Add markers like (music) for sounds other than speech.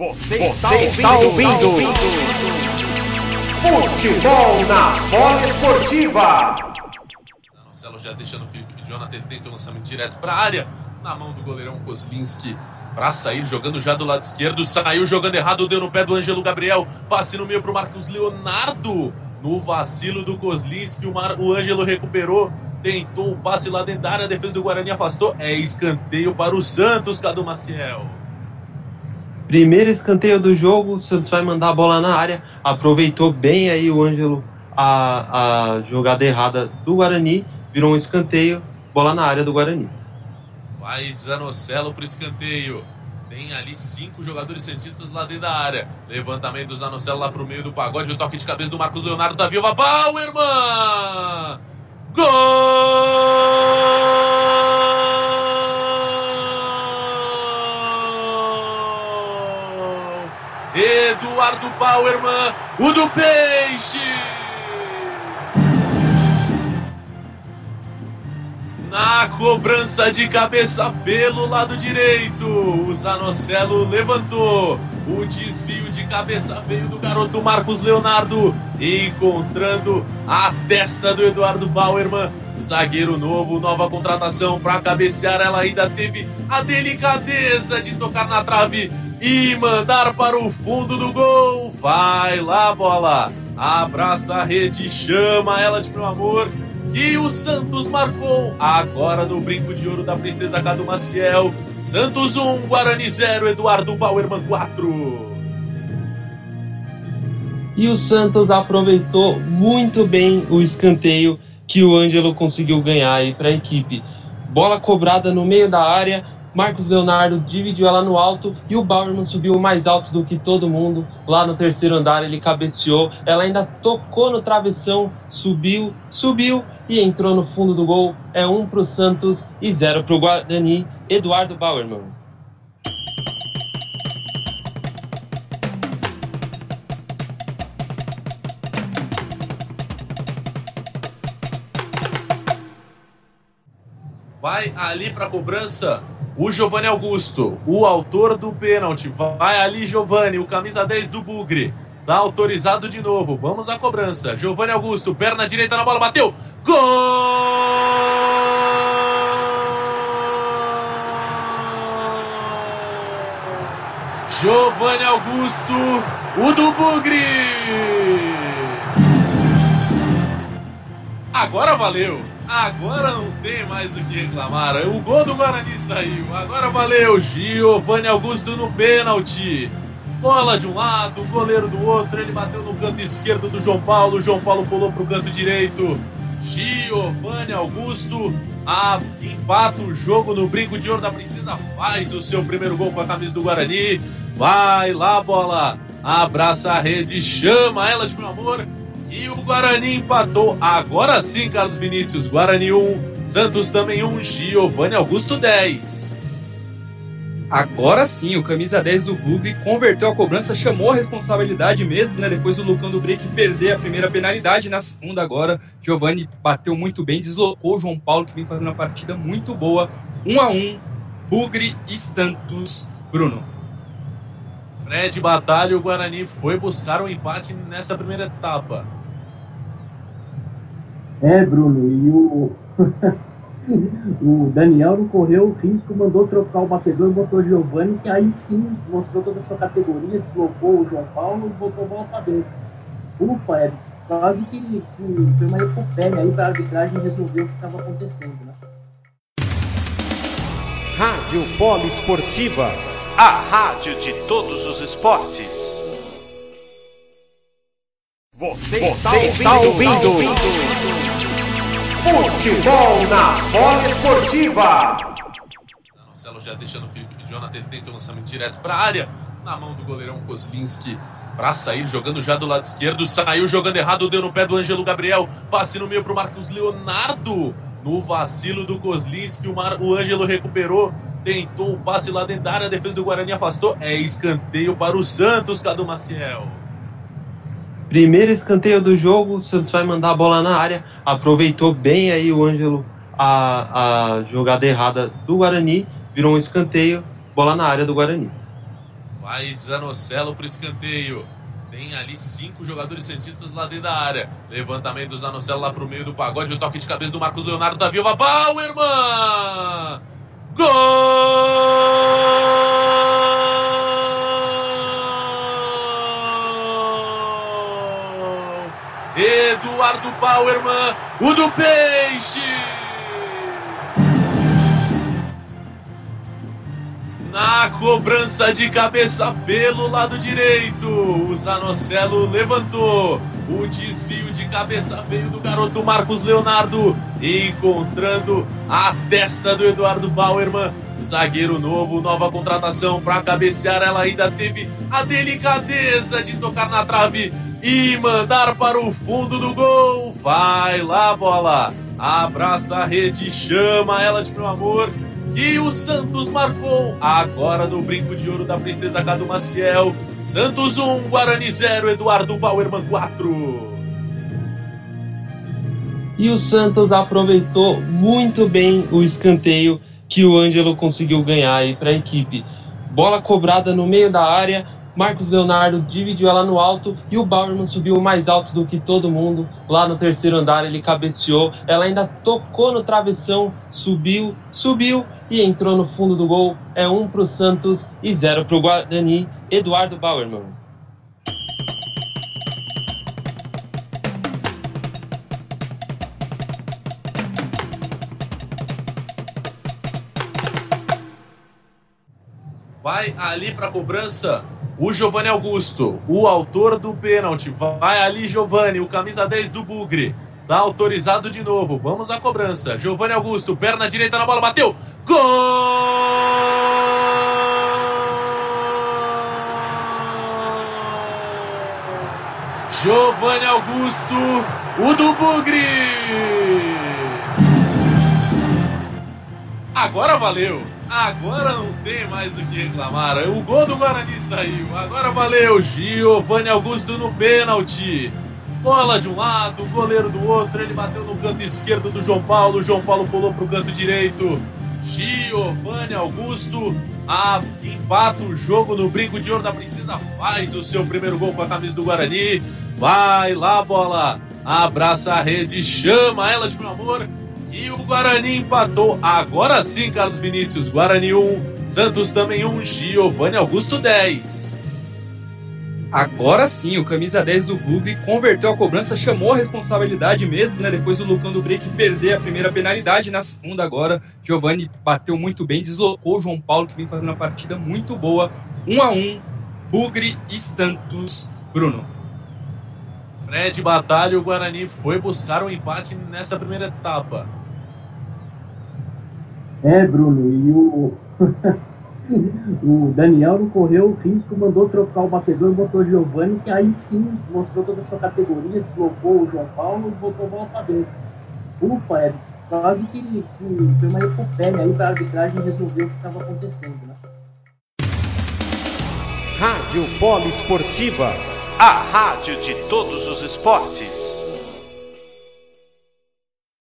Você, Você está, ouvindo, ouvindo. Futebol na bola esportiva. Marcelo já deixando o Felipe Jonathan tenta o lançamento direto para a área. Na mão do goleirão Kozlinski para sair, jogando já do lado esquerdo. Saiu jogando errado, deu no pé do Ângelo Gabriel. Passe no meio para o Marcos Leonardo. No vacilo do Kozlinski, o, Mar... o Ângelo recuperou. Tentou o passe lá dentro da área, a defesa do Guarani afastou. É escanteio para o Santos, Cadu Maciel. Primeiro escanteio do jogo, o Santos vai mandar a bola na área. Aproveitou bem aí o Ângelo a, a jogada errada do Guarani. Virou um escanteio, bola na área do Guarani. Vai Zanocelo pro escanteio. Tem ali cinco jogadores santistas lá dentro da área. Levantamento do Zanocelo lá pro meio do pagode. O toque de cabeça do Marcos Leonardo da Viva. Bauerman! Gol! Eduardo Bauerman, o do Peixe! Na cobrança de cabeça pelo lado direito, o Zanocelo levantou. O desvio de cabeça veio do garoto Marcos Leonardo, encontrando a testa do Eduardo Bauerman. Zagueiro novo, nova contratação para cabecear. Ela ainda teve a delicadeza de tocar na trave e mandar para o fundo do gol. Vai lá, bola. Abraça a rede, chama ela de meu amor. E o Santos marcou agora no brinco de ouro da Princesa Cadu Maciel. Santos 1, Guarani 0, Eduardo Bauerman 4. E o Santos aproveitou muito bem o escanteio que o Ângelo conseguiu ganhar aí para a equipe. Bola cobrada no meio da área, Marcos Leonardo dividiu ela no alto e o Bauerman subiu mais alto do que todo mundo. Lá no terceiro andar ele cabeceou, ela ainda tocou no travessão, subiu, subiu e entrou no fundo do gol. É um para o Santos e zero para o Guarani. Eduardo Bauerman. Vai ali para a cobrança o Giovanni Augusto, o autor do pênalti. Vai ali, Giovanni, o camisa 10 do Bugre. Tá autorizado de novo. Vamos à cobrança. Giovanni Augusto, perna direita na bola, bateu. Gol! Giovanni Augusto, o do Bugre. Agora valeu. Agora não tem mais o que reclamar. O gol do Guarani saiu. Agora valeu. Giovanni Augusto no pênalti. Bola de um lado, goleiro do outro. Ele bateu no canto esquerdo do João Paulo. O João Paulo pulou pro canto direito. Giovanni Augusto a, empata o jogo no brinco de ouro da Princesa. Faz o seu primeiro gol com a camisa do Guarani. Vai lá, bola. Abraça a rede, chama ela de meu amor. E o Guarani empatou. Agora sim, Carlos Vinícius. Guarani 1, Santos também 1, Giovanni Augusto 10. Agora sim, o camisa 10 do Bugre converteu a cobrança, chamou a responsabilidade mesmo, né? Depois do Lucão do Break perder a primeira penalidade, na segunda agora, Giovanni bateu muito bem, deslocou o João Paulo, que vem fazendo uma partida muito boa. 1 um a 1 um, Bugre e Santos. Bruno. Fred Batalha, o Guarani foi buscar um empate nessa primeira etapa. É, Bruno, e o. (laughs) o Daniel não correu risco, mandou trocar o batedor, botou o Giovanni, que aí sim mostrou toda a sua categoria, deslocou o João Paulo e botou a bola pra dentro. Ufa, é quase que, que foi uma epopéia aí pra arbitragem resolver o que estava acontecendo, né? Rádio Poliesportiva, a rádio de todos os esportes. Você, Você está, ouvindo, está ouvindo. Futebol na bola esportiva. Marcelo já deixando o Felipe Jonathan tenta o lançamento direto para a área. Na mão do goleirão Kozlinski para sair, jogando já do lado esquerdo. Saiu jogando errado, deu no pé do Ângelo Gabriel. Passe no meio para o Marcos Leonardo. No vacilo do Kozlinski, o, Mar... o Ângelo recuperou. Tentou o passe lá dentro da área, a defesa do Guarani afastou. É escanteio para o Santos, Cadu Maciel. Primeiro escanteio do jogo, o Santos vai mandar a bola na área. Aproveitou bem aí o Ângelo a, a jogada errada do Guarani. Virou um escanteio, bola na área do Guarani. Vai Zanocelo pro escanteio. Tem ali cinco jogadores santistas lá dentro da área. Levantamento do Zanocelo lá pro meio do pagode. O toque de cabeça do Marcos Leonardo da Viva. Bauerman! Gol! Eduardo Bauerman, o do Peixe! Na cobrança de cabeça pelo lado direito, o Zanocelo levantou. O desvio de cabeça veio do garoto Marcos Leonardo, encontrando a testa do Eduardo Bauerman. Zagueiro novo, nova contratação para cabecear. Ela ainda teve a delicadeza de tocar na trave e mandar para o fundo do gol. Vai lá, bola! Abraça a rede, chama ela de meu amor. E o Santos marcou agora no brinco de ouro da Princesa Cadu Maciel. Santos 1, Guarani 0, Eduardo Bauerman 4. E o Santos aproveitou muito bem o escanteio que o Ângelo conseguiu ganhar aí para a equipe. Bola cobrada no meio da área, Marcos Leonardo dividiu ela no alto e o Bauerman subiu mais alto do que todo mundo. Lá no terceiro andar ele cabeceou, ela ainda tocou no travessão, subiu, subiu e entrou no fundo do gol. É um para o Santos e zero para o Guarani. Eduardo Bauerman. Vai ali para cobrança o Giovanni Augusto, o autor do pênalti. Vai ali, Giovanni, o camisa 10 do Bugre. Tá autorizado de novo. Vamos à cobrança. Giovanni Augusto, perna direita na bola, bateu. Gol! Giovanni Augusto, o do Bugre. Agora valeu. Agora não tem mais o que reclamar. O gol do Guarani saiu. Agora valeu. Giovanni Augusto no pênalti. Bola de um lado, goleiro do outro. Ele bateu no canto esquerdo do João Paulo. O João Paulo pulou pro canto direito. Giovanni Augusto empata o jogo no brinco de ouro da Princesa. Faz o seu primeiro gol com a camisa do Guarani. Vai lá, bola. Abraça a rede, chama ela de meu amor. E o Guarani empatou. Agora sim, Carlos Vinícius. Guarani 1, Santos também 1, Giovanni Augusto 10. Agora sim, o camisa 10 do Bugre converteu a cobrança, chamou a responsabilidade mesmo, né? Depois do Lucão do Break perder a primeira penalidade. Na segunda agora, Giovanni bateu muito bem, deslocou o João Paulo, que vem fazendo uma partida muito boa. 1 a 1 Bugre e Santos. Bruno. Fred Batalha, o Guarani foi buscar um empate nessa primeira etapa. É, Bruno, e o. (laughs) o Daniel não correu risco, mandou trocar o batedor, botou o Giovanni, que aí sim mostrou toda a sua categoria, deslocou o João Paulo e botou a bola pra dentro. Ufa, é quase que, que foi uma epopéia aí pra arbitragem resolver o que estava acontecendo, né? Rádio Polo Esportiva, a rádio de todos os esportes.